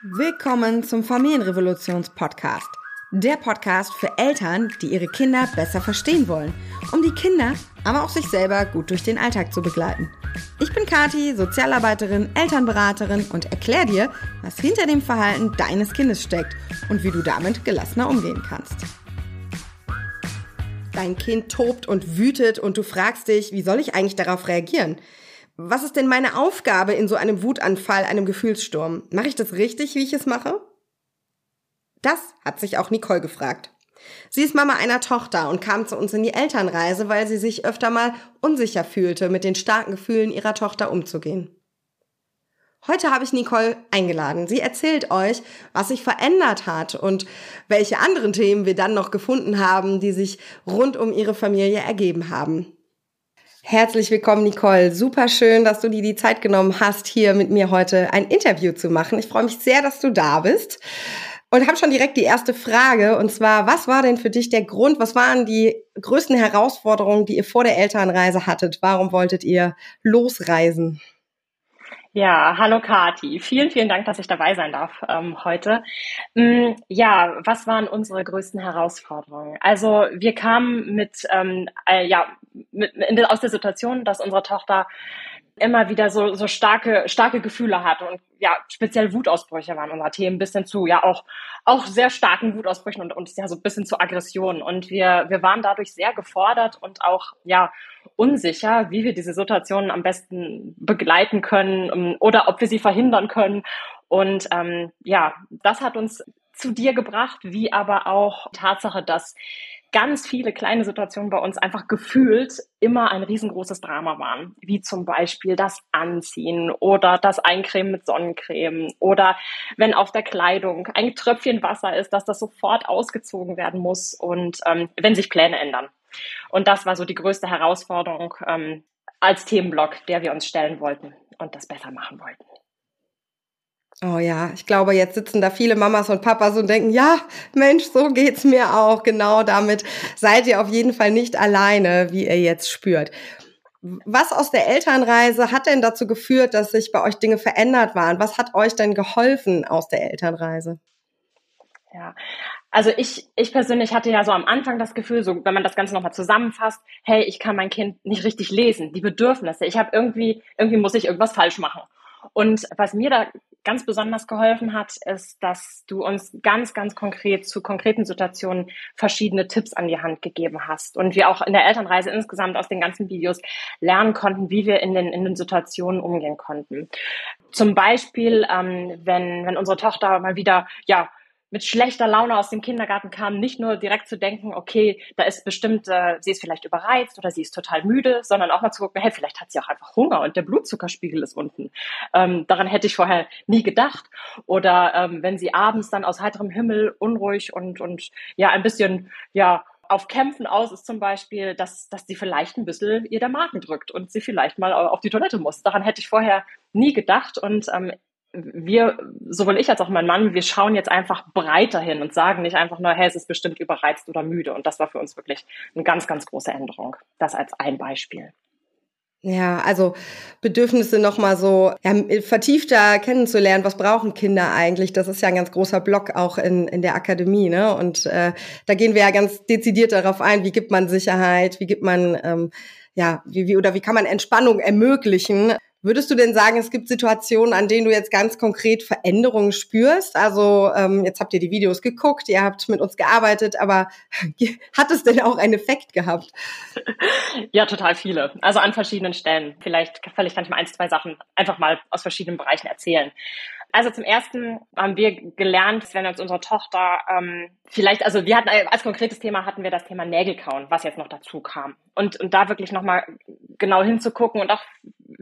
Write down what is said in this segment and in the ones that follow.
Willkommen zum Familienrevolutions-Podcast. Der Podcast für Eltern, die ihre Kinder besser verstehen wollen, um die Kinder, aber auch sich selber gut durch den Alltag zu begleiten. Ich bin Kati, Sozialarbeiterin, Elternberaterin und erkläre dir, was hinter dem Verhalten deines Kindes steckt und wie du damit gelassener umgehen kannst. Dein Kind tobt und wütet und du fragst dich, wie soll ich eigentlich darauf reagieren? Was ist denn meine Aufgabe in so einem Wutanfall, einem Gefühlssturm? Mache ich das richtig, wie ich es mache? Das hat sich auch Nicole gefragt. Sie ist Mama einer Tochter und kam zu uns in die Elternreise, weil sie sich öfter mal unsicher fühlte, mit den starken Gefühlen ihrer Tochter umzugehen. Heute habe ich Nicole eingeladen. Sie erzählt euch, was sich verändert hat und welche anderen Themen wir dann noch gefunden haben, die sich rund um ihre Familie ergeben haben. Herzlich willkommen, Nicole. Super schön, dass du dir die Zeit genommen hast, hier mit mir heute ein Interview zu machen. Ich freue mich sehr, dass du da bist. Und habe schon direkt die erste Frage, und zwar, was war denn für dich der Grund, was waren die größten Herausforderungen, die ihr vor der Elternreise hattet? Warum wolltet ihr losreisen? Ja, hallo Kati. Vielen, vielen Dank, dass ich dabei sein darf ähm, heute. Ähm, ja, was waren unsere größten Herausforderungen? Also wir kamen mit, ähm, äh, ja, mit, in, aus der Situation, dass unsere Tochter immer wieder so, so starke, starke Gefühle hatte und ja, speziell Wutausbrüche waren unser Themen, bis hin zu ja auch, auch sehr starken Wutausbrüchen und, und ja so ein bisschen zu Aggressionen. Und wir, wir waren dadurch sehr gefordert und auch ja unsicher, wie wir diese Situationen am besten begleiten können um, oder ob wir sie verhindern können. Und ähm, ja, das hat uns zu dir gebracht, wie aber auch Tatsache, dass ganz viele kleine Situationen bei uns einfach gefühlt immer ein riesengroßes Drama waren, wie zum Beispiel das Anziehen oder das Eincremen mit Sonnencreme oder wenn auf der Kleidung ein Tröpfchen Wasser ist, dass das sofort ausgezogen werden muss und ähm, wenn sich Pläne ändern. Und das war so die größte Herausforderung ähm, als Themenblock, der wir uns stellen wollten und das besser machen wollten. Oh ja, ich glaube, jetzt sitzen da viele Mamas und Papas und denken, ja, Mensch, so geht's mir auch. Genau damit seid ihr auf jeden Fall nicht alleine, wie ihr jetzt spürt. Was aus der Elternreise hat denn dazu geführt, dass sich bei euch Dinge verändert waren? Was hat euch denn geholfen aus der Elternreise? Ja, also ich, ich persönlich hatte ja so am Anfang das Gefühl, so wenn man das Ganze nochmal zusammenfasst, hey, ich kann mein Kind nicht richtig lesen, die Bedürfnisse. Ich habe irgendwie, irgendwie muss ich irgendwas falsch machen. Und was mir da ganz besonders geholfen hat, ist, dass du uns ganz, ganz konkret zu konkreten Situationen verschiedene Tipps an die Hand gegeben hast. Und wir auch in der Elternreise insgesamt aus den ganzen Videos lernen konnten, wie wir in den, in den Situationen umgehen konnten. Zum Beispiel, ähm, wenn, wenn unsere Tochter mal wieder, ja, mit schlechter Laune aus dem Kindergarten kam, nicht nur direkt zu denken, okay, da ist bestimmt, äh, sie ist vielleicht überreizt oder sie ist total müde, sondern auch mal zu gucken, hey, vielleicht hat sie auch einfach Hunger und der Blutzuckerspiegel ist unten. Ähm, daran hätte ich vorher nie gedacht. Oder ähm, wenn sie abends dann aus heiterem Himmel unruhig und, und ja, ein bisschen, ja, auf Kämpfen aus ist zum Beispiel, dass, dass sie vielleicht ein bisschen ihr der Magen drückt und sie vielleicht mal auf die Toilette muss. Daran hätte ich vorher nie gedacht und ähm, wir, sowohl ich als auch mein Mann, wir schauen jetzt einfach breiter hin und sagen nicht einfach nur, hey, es ist bestimmt überreizt oder müde. Und das war für uns wirklich eine ganz, ganz große Änderung. Das als ein Beispiel. Ja, also Bedürfnisse nochmal so ja, vertiefter kennenzulernen, was brauchen Kinder eigentlich? Das ist ja ein ganz großer Block auch in, in der Akademie, ne? Und äh, da gehen wir ja ganz dezidiert darauf ein, wie gibt man Sicherheit, wie gibt man ähm, ja, wie, wie oder wie kann man Entspannung ermöglichen? Würdest du denn sagen, es gibt Situationen, an denen du jetzt ganz konkret Veränderungen spürst? Also ähm, jetzt habt ihr die Videos geguckt, ihr habt mit uns gearbeitet, aber hat es denn auch einen Effekt gehabt? Ja, total viele. Also an verschiedenen Stellen. Vielleicht, kann ich mal ein, zwei Sachen einfach mal aus verschiedenen Bereichen erzählen. Also zum ersten haben wir gelernt, wenn uns unsere Tochter ähm, vielleicht, also wir hatten als konkretes Thema hatten wir das Thema Nägelkauen, was jetzt noch dazu kam. Und, und da wirklich nochmal genau hinzugucken und auch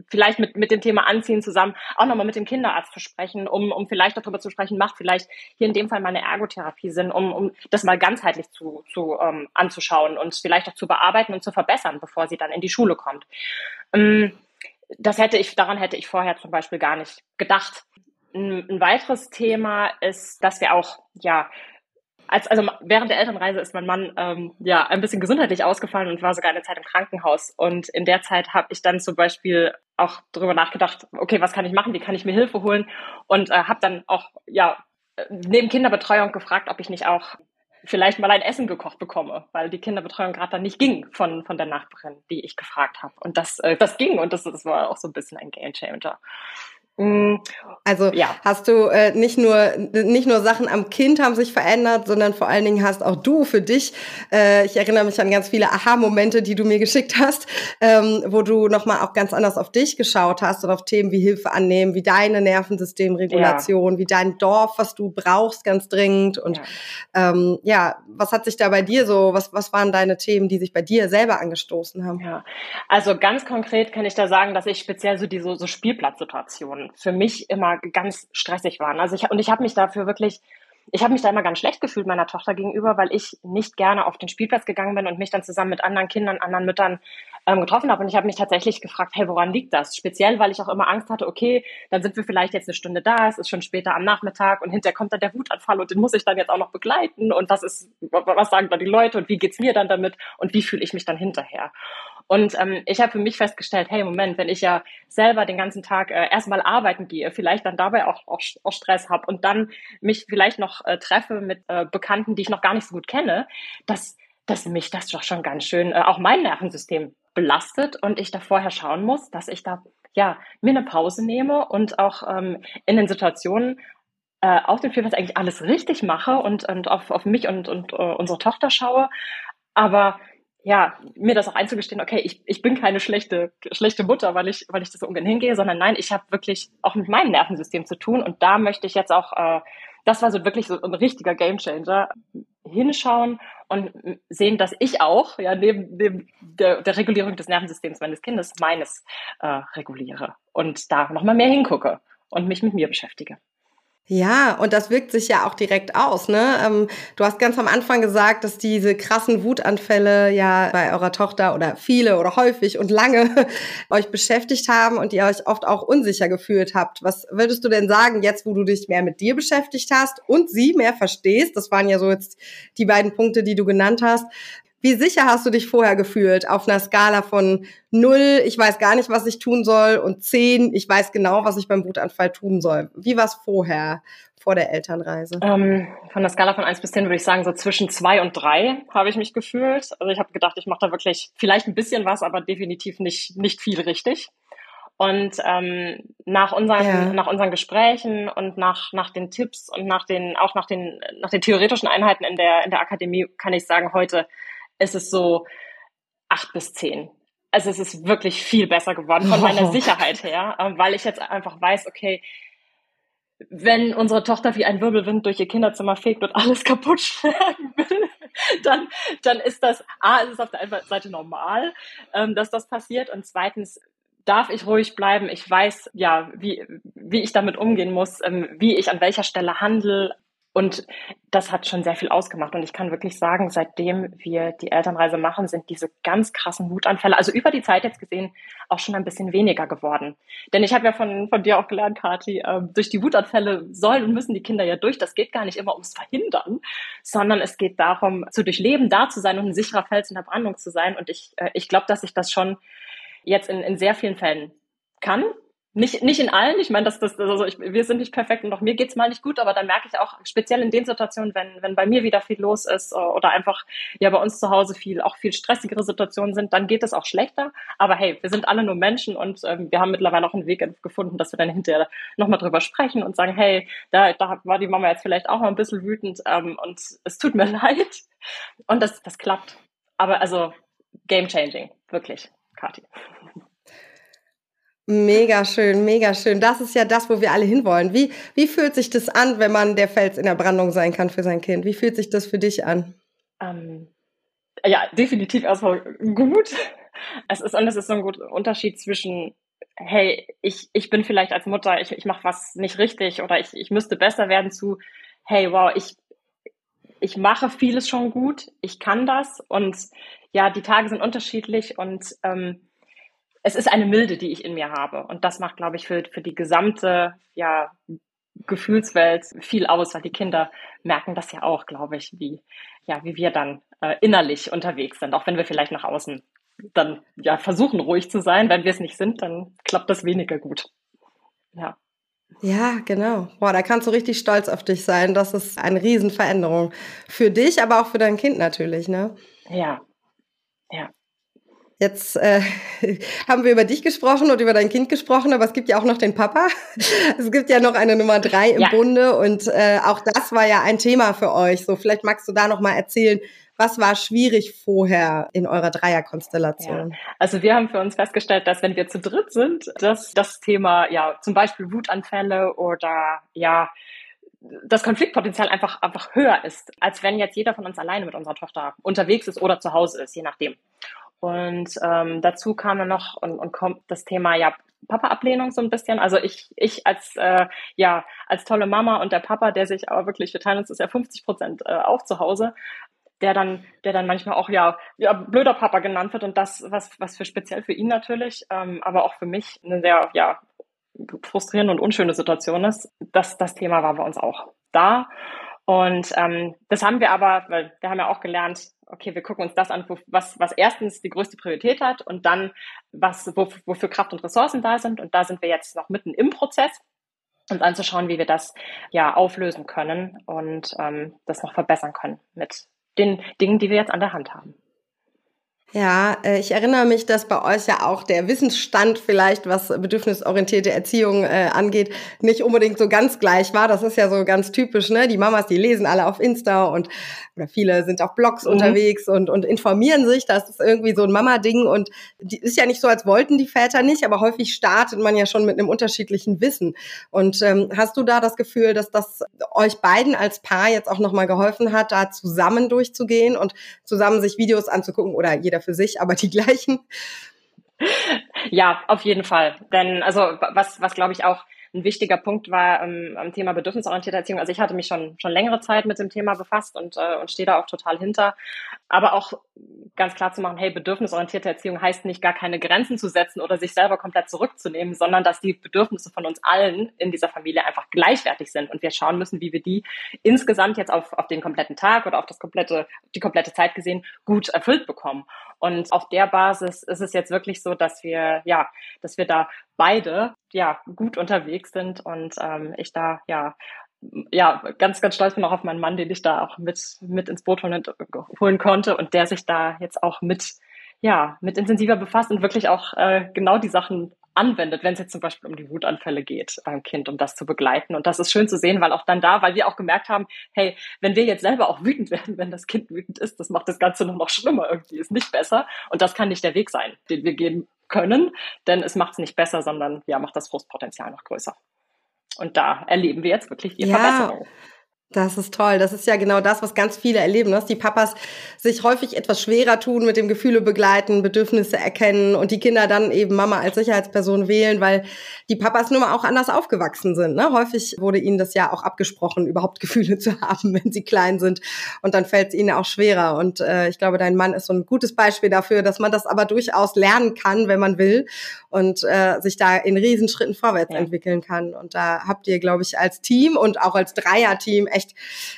vielleicht mit, mit dem Thema Anziehen zusammen auch nochmal mit dem Kinderarzt zu sprechen, um, um vielleicht darüber zu sprechen, macht vielleicht hier in dem Fall mal eine Ergotherapie Sinn, um, um das mal ganzheitlich zu, zu ähm, anzuschauen und vielleicht auch zu bearbeiten und zu verbessern, bevor sie dann in die Schule kommt. Ähm, das hätte ich, daran hätte ich vorher zum Beispiel gar nicht gedacht. Ein, ein weiteres Thema ist, dass wir auch, ja, als, also während der Elternreise ist mein Mann ähm, ja ein bisschen gesundheitlich ausgefallen und war sogar eine Zeit im Krankenhaus. Und in der Zeit habe ich dann zum Beispiel auch darüber nachgedacht, okay, was kann ich machen, wie kann ich mir Hilfe holen und äh, habe dann auch ja neben Kinderbetreuung gefragt, ob ich nicht auch vielleicht mal ein Essen gekocht bekomme, weil die Kinderbetreuung gerade dann nicht ging von, von der Nachbarin, die ich gefragt habe. Und das, äh, das ging und das, das war auch so ein bisschen ein Gamechanger. Mm, also ja. hast du äh, nicht nur nicht nur Sachen am Kind haben sich verändert, sondern vor allen Dingen hast auch du für dich. Äh, ich erinnere mich an ganz viele Aha-Momente, die du mir geschickt hast, ähm, wo du noch mal auch ganz anders auf dich geschaut hast und auf Themen wie Hilfe annehmen, wie deine Nervensystemregulation, ja. wie dein Dorf, was du brauchst, ganz dringend. Und ja. Ähm, ja, was hat sich da bei dir so? Was was waren deine Themen, die sich bei dir selber angestoßen haben? Ja, also ganz konkret kann ich da sagen, dass ich speziell so diese so Spielplatzsituationen für mich immer ganz stressig waren. Also ich und ich habe mich dafür wirklich ich habe mich da immer ganz schlecht gefühlt meiner Tochter gegenüber, weil ich nicht gerne auf den Spielplatz gegangen bin und mich dann zusammen mit anderen Kindern, anderen Müttern ähm, getroffen habe. Und ich habe mich tatsächlich gefragt, hey, woran liegt das? Speziell, weil ich auch immer Angst hatte, okay, dann sind wir vielleicht jetzt eine Stunde da, es ist schon später am Nachmittag und hinterher kommt dann der Wutanfall und den muss ich dann jetzt auch noch begleiten. Und was ist, was sagen da die Leute und wie geht's mir dann damit und wie fühle ich mich dann hinterher? Und ähm, ich habe für mich festgestellt, hey, Moment, wenn ich ja selber den ganzen Tag äh, erstmal arbeiten gehe, vielleicht dann dabei auch, auch, auch Stress habe und dann mich vielleicht noch äh, treffe mit äh, Bekannten, die ich noch gar nicht so gut kenne, dass, dass mich das doch schon ganz schön äh, auch mein Nervensystem belastet und ich da vorher schauen muss, dass ich da ja mir eine Pause nehme und auch ähm, in den Situationen äh, auf dem Spielplatz eigentlich alles richtig mache und, und auf, auf mich und, und uh, unsere Tochter schaue. Aber ja, mir das auch einzugestehen, okay, ich, ich bin keine schlechte, schlechte Mutter, weil ich, weil ich das so ungern hingehe, sondern nein, ich habe wirklich auch mit meinem Nervensystem zu tun und da möchte ich jetzt auch, äh, das war so wirklich so ein richtiger Gamechanger, hinschauen und sehen, dass ich auch, ja, neben, neben der, der Regulierung des Nervensystems meines Kindes meines äh, reguliere und da nochmal mehr hingucke und mich mit mir beschäftige. Ja, und das wirkt sich ja auch direkt aus. Ne? Ähm, du hast ganz am Anfang gesagt, dass diese krassen Wutanfälle ja bei eurer Tochter oder viele oder häufig und lange euch beschäftigt haben und ihr euch oft auch unsicher gefühlt habt. Was würdest du denn sagen, jetzt wo du dich mehr mit dir beschäftigt hast und sie mehr verstehst? Das waren ja so jetzt die beiden Punkte, die du genannt hast. Wie sicher hast du dich vorher gefühlt auf einer Skala von 0, ich weiß gar nicht, was ich tun soll, und 10, ich weiß genau, was ich beim Wutanfall tun soll? Wie war es vorher, vor der Elternreise? Ähm, von der Skala von 1 bis 10 würde ich sagen, so zwischen 2 und 3 habe ich mich gefühlt. Also ich habe gedacht, ich mache da wirklich vielleicht ein bisschen was, aber definitiv nicht, nicht viel richtig. Und ähm, nach unseren ja. nach unseren Gesprächen und nach nach den Tipps und nach den auch nach den nach den theoretischen Einheiten in der in der Akademie kann ich sagen heute ist es so acht bis zehn. Also es ist wirklich viel besser geworden von meiner Sicherheit her, ähm, weil ich jetzt einfach weiß, okay, wenn unsere Tochter wie ein Wirbelwind durch ihr Kinderzimmer fegt und alles kaputt schlagen will, dann, dann ist das, A, ist es auf der einen Seite normal, ähm, dass das passiert und zweitens darf ich ruhig bleiben. Ich weiß, ja, wie, wie ich damit umgehen muss, ähm, wie ich an welcher Stelle handle. Und das hat schon sehr viel ausgemacht. Und ich kann wirklich sagen, seitdem wir die Elternreise machen, sind diese ganz krassen Wutanfälle, also über die Zeit jetzt gesehen, auch schon ein bisschen weniger geworden. Denn ich habe ja von, von dir auch gelernt, Kathi, äh, durch die Wutanfälle sollen und müssen die Kinder ja durch. Das geht gar nicht immer ums Verhindern, sondern es geht darum, zu durchleben, da zu sein und ein sicherer Fels in der Brandung zu sein. Und ich, äh, ich glaube, dass ich das schon jetzt in, in sehr vielen Fällen kann nicht, nicht in allen. Ich meine, das, das, also ich, wir sind nicht perfekt und auch mir geht's mal nicht gut, aber dann merke ich auch, speziell in den Situationen, wenn, wenn bei mir wieder viel los ist äh, oder einfach ja bei uns zu Hause viel, auch viel stressigere Situationen sind, dann geht es auch schlechter. Aber hey, wir sind alle nur Menschen und ähm, wir haben mittlerweile auch einen Weg gefunden, dass wir dann hinterher nochmal drüber sprechen und sagen, hey, da, da war die Mama jetzt vielleicht auch mal ein bisschen wütend ähm, und es tut mir leid. Und das, das klappt. Aber also game changing, wirklich, Kathi. Mega schön, mega schön. Das ist ja das, wo wir alle hinwollen. Wie, wie fühlt sich das an, wenn man der Fels in der Brandung sein kann für sein Kind? Wie fühlt sich das für dich an? Ähm, ja, definitiv erstmal gut. Es ist, und es ist so ein guter Unterschied zwischen, hey, ich, ich bin vielleicht als Mutter, ich, ich mache was nicht richtig oder ich, ich müsste besser werden zu, hey, wow, ich, ich mache vieles schon gut, ich kann das und ja, die Tage sind unterschiedlich und ähm, es ist eine Milde, die ich in mir habe. Und das macht, glaube ich, für, für die gesamte ja, Gefühlswelt viel aus, weil die Kinder merken das ja auch, glaube ich, wie, ja, wie wir dann äh, innerlich unterwegs sind, auch wenn wir vielleicht nach außen dann ja versuchen ruhig zu sein. Wenn wir es nicht sind, dann klappt das weniger gut. Ja. Ja, genau. Boah, da kannst du richtig stolz auf dich sein. Das ist eine Riesenveränderung. Für dich, aber auch für dein Kind natürlich, ne? Ja. Ja. Jetzt äh, haben wir über dich gesprochen und über dein Kind gesprochen, aber es gibt ja auch noch den Papa. Es gibt ja noch eine Nummer drei im ja. Bunde und äh, auch das war ja ein Thema für euch. So, vielleicht magst du da noch mal erzählen, was war schwierig vorher in eurer Dreierkonstellation? Ja. Also wir haben für uns festgestellt, dass wenn wir zu dritt sind, dass das Thema ja zum Beispiel Wutanfälle oder ja das Konfliktpotenzial einfach, einfach höher ist, als wenn jetzt jeder von uns alleine mit unserer Tochter unterwegs ist oder zu Hause ist, je nachdem. Und ähm, dazu kam dann noch und, und kommt das Thema ja Papa-Ablehnung so ein bisschen. Also ich, ich als äh, ja als tolle Mama und der Papa, der sich aber wirklich, wir teilen uns ja 50 Prozent äh, auch zu Hause, der dann, der dann manchmal auch ja, ja blöder Papa genannt wird und das, was, was für speziell für ihn natürlich, ähm, aber auch für mich eine sehr ja frustrierende und unschöne Situation ist. Das, das Thema war bei uns auch da. Und ähm, das haben wir aber, weil wir haben ja auch gelernt, okay, wir gucken uns das an, was, was erstens die größte Priorität hat und dann, was, wo, wofür Kraft und Ressourcen da sind. Und da sind wir jetzt noch mitten im Prozess, uns anzuschauen, wie wir das ja auflösen können und ähm, das noch verbessern können mit den Dingen, die wir jetzt an der Hand haben. Ja, äh, ich erinnere mich, dass bei euch ja auch der Wissensstand vielleicht, was bedürfnisorientierte Erziehung äh, angeht, nicht unbedingt so ganz gleich war. Das ist ja so ganz typisch, ne? Die Mamas, die lesen alle auf Insta und oder viele sind auf Blogs mhm. unterwegs und, und informieren sich. Das ist irgendwie so ein Mama-Ding und die ist ja nicht so, als wollten die Väter nicht, aber häufig startet man ja schon mit einem unterschiedlichen Wissen. Und ähm, hast du da das Gefühl, dass das euch beiden als Paar jetzt auch nochmal geholfen hat, da zusammen durchzugehen und zusammen sich Videos anzugucken oder jeder jeder für sich, aber die gleichen. Ja, auf jeden Fall. Denn also was, was glaube ich auch ein wichtiger Punkt war ähm, am Thema bedürfnisorientierte Erziehung. Also ich hatte mich schon schon längere Zeit mit dem Thema befasst und äh, und stehe da auch total hinter. Aber auch ganz klar zu machen, hey, bedürfnisorientierte Erziehung heißt nicht gar keine Grenzen zu setzen oder sich selber komplett zurückzunehmen, sondern dass die Bedürfnisse von uns allen in dieser Familie einfach gleichwertig sind und wir schauen müssen, wie wir die insgesamt jetzt auf auf den kompletten Tag oder auf das komplette die komplette Zeit gesehen gut erfüllt bekommen. Und auf der Basis ist es jetzt wirklich so, dass wir ja, dass wir da beide ja gut unterwegs sind und ähm, ich da ja ja, ganz, ganz stolz bin auch auf meinen Mann, den ich da auch mit, mit ins Boot holen, holen konnte und der sich da jetzt auch mit, ja, mit intensiver befasst und wirklich auch äh, genau die Sachen anwendet, wenn es jetzt zum Beispiel um die Wutanfälle geht beim Kind, um das zu begleiten. Und das ist schön zu sehen, weil auch dann da, weil wir auch gemerkt haben, hey, wenn wir jetzt selber auch wütend werden, wenn das Kind wütend ist, das macht das Ganze nur noch schlimmer irgendwie, ist nicht besser. Und das kann nicht der Weg sein, den wir gehen können, denn es macht es nicht besser, sondern ja, macht das Frustpotenzial noch größer. Und da erleben wir jetzt wirklich die ja. Verbesserung. Das ist toll. Das ist ja genau das, was ganz viele erleben, dass die Papas sich häufig etwas schwerer tun mit dem Gefühle begleiten, Bedürfnisse erkennen und die Kinder dann eben Mama als Sicherheitsperson wählen, weil die Papas nun mal auch anders aufgewachsen sind. Ne? Häufig wurde ihnen das ja auch abgesprochen, überhaupt Gefühle zu haben, wenn sie klein sind. Und dann fällt es ihnen auch schwerer. Und äh, ich glaube, dein Mann ist so ein gutes Beispiel dafür, dass man das aber durchaus lernen kann, wenn man will und äh, sich da in Riesenschritten vorwärts ja. entwickeln kann. Und da habt ihr, glaube ich, als Team und auch als Dreierteam echt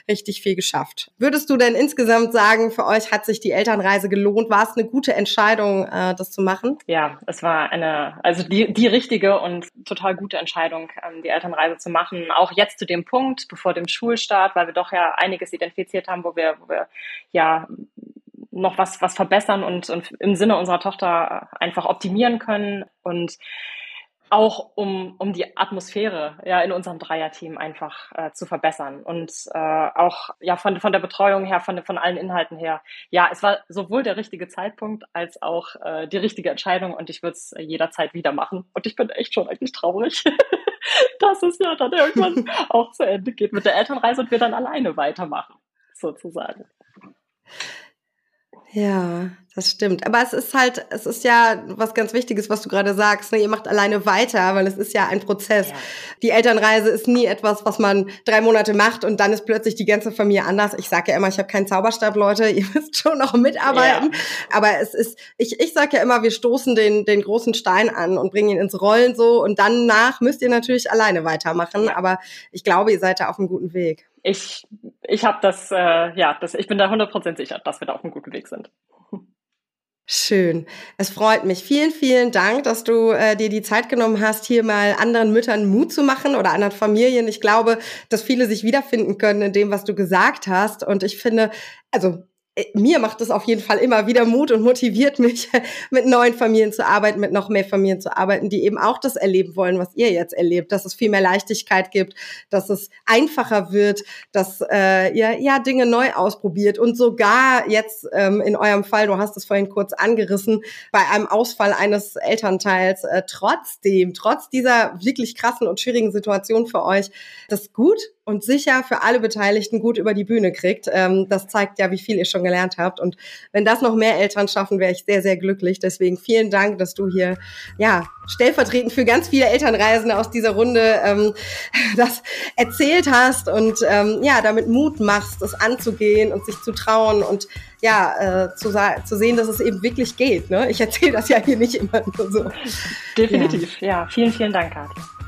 richtig viel geschafft. Würdest du denn insgesamt sagen, für euch hat sich die Elternreise gelohnt? War es eine gute Entscheidung, äh, das zu machen? Ja, es war eine, also die, die richtige und total gute Entscheidung, ähm, die Elternreise zu machen. Auch jetzt zu dem Punkt, bevor dem Schulstart, weil wir doch ja einiges identifiziert haben, wo wir, wo wir ja noch was, was verbessern und, und im Sinne unserer Tochter einfach optimieren können. Und auch um, um die Atmosphäre ja in unserem Dreierteam einfach äh, zu verbessern und äh, auch ja von, von der Betreuung her, von, von allen Inhalten her. Ja, es war sowohl der richtige Zeitpunkt als auch äh, die richtige Entscheidung und ich würde es jederzeit wieder machen. Und ich bin echt schon eigentlich traurig, dass es ja dann irgendwann auch zu Ende geht mit der Elternreise und wir dann alleine weitermachen, sozusagen. Ja, das stimmt. Aber es ist halt, es ist ja was ganz Wichtiges, was du gerade sagst. Ne? Ihr macht alleine weiter, weil es ist ja ein Prozess. Ja. Die Elternreise ist nie etwas, was man drei Monate macht und dann ist plötzlich die ganze Familie anders. Ich sage ja immer, ich habe keinen Zauberstab, Leute. Ihr müsst schon noch mitarbeiten. Ja. Aber es ist, ich, ich sage ja immer, wir stoßen den, den großen Stein an und bringen ihn ins Rollen so und dann nach müsst ihr natürlich alleine weitermachen. Ja. Aber ich glaube, ihr seid da auf einem guten Weg ich, ich habe das, äh, ja, das, ich bin da 100% sicher, dass wir da auf einem guten Weg sind. Schön. Es freut mich. Vielen, vielen Dank, dass du äh, dir die Zeit genommen hast, hier mal anderen Müttern Mut zu machen oder anderen Familien. Ich glaube, dass viele sich wiederfinden können in dem, was du gesagt hast. Und ich finde, also mir macht es auf jeden Fall immer wieder Mut und motiviert mich, mit neuen Familien zu arbeiten, mit noch mehr Familien zu arbeiten, die eben auch das erleben wollen, was ihr jetzt erlebt, dass es viel mehr Leichtigkeit gibt, dass es einfacher wird, dass äh, ihr ja Dinge neu ausprobiert. Und sogar jetzt ähm, in eurem Fall, du hast es vorhin kurz angerissen, bei einem Ausfall eines Elternteils äh, trotzdem, trotz dieser wirklich krassen und schwierigen Situation für euch, das gut und sicher für alle Beteiligten gut über die Bühne kriegt. Ähm, das zeigt ja, wie viel ihr schon gelernt habt. Und wenn das noch mehr Eltern schaffen, wäre ich sehr, sehr glücklich. Deswegen vielen Dank, dass du hier ja stellvertretend für ganz viele Elternreisende aus dieser Runde ähm, das erzählt hast und ähm, ja damit Mut machst, es anzugehen und sich zu trauen und ja, äh, zu, zu sehen, dass es eben wirklich geht. Ne? Ich erzähle das ja hier nicht immer nur so. Definitiv, ja. ja. Vielen, vielen Dank, Kathi.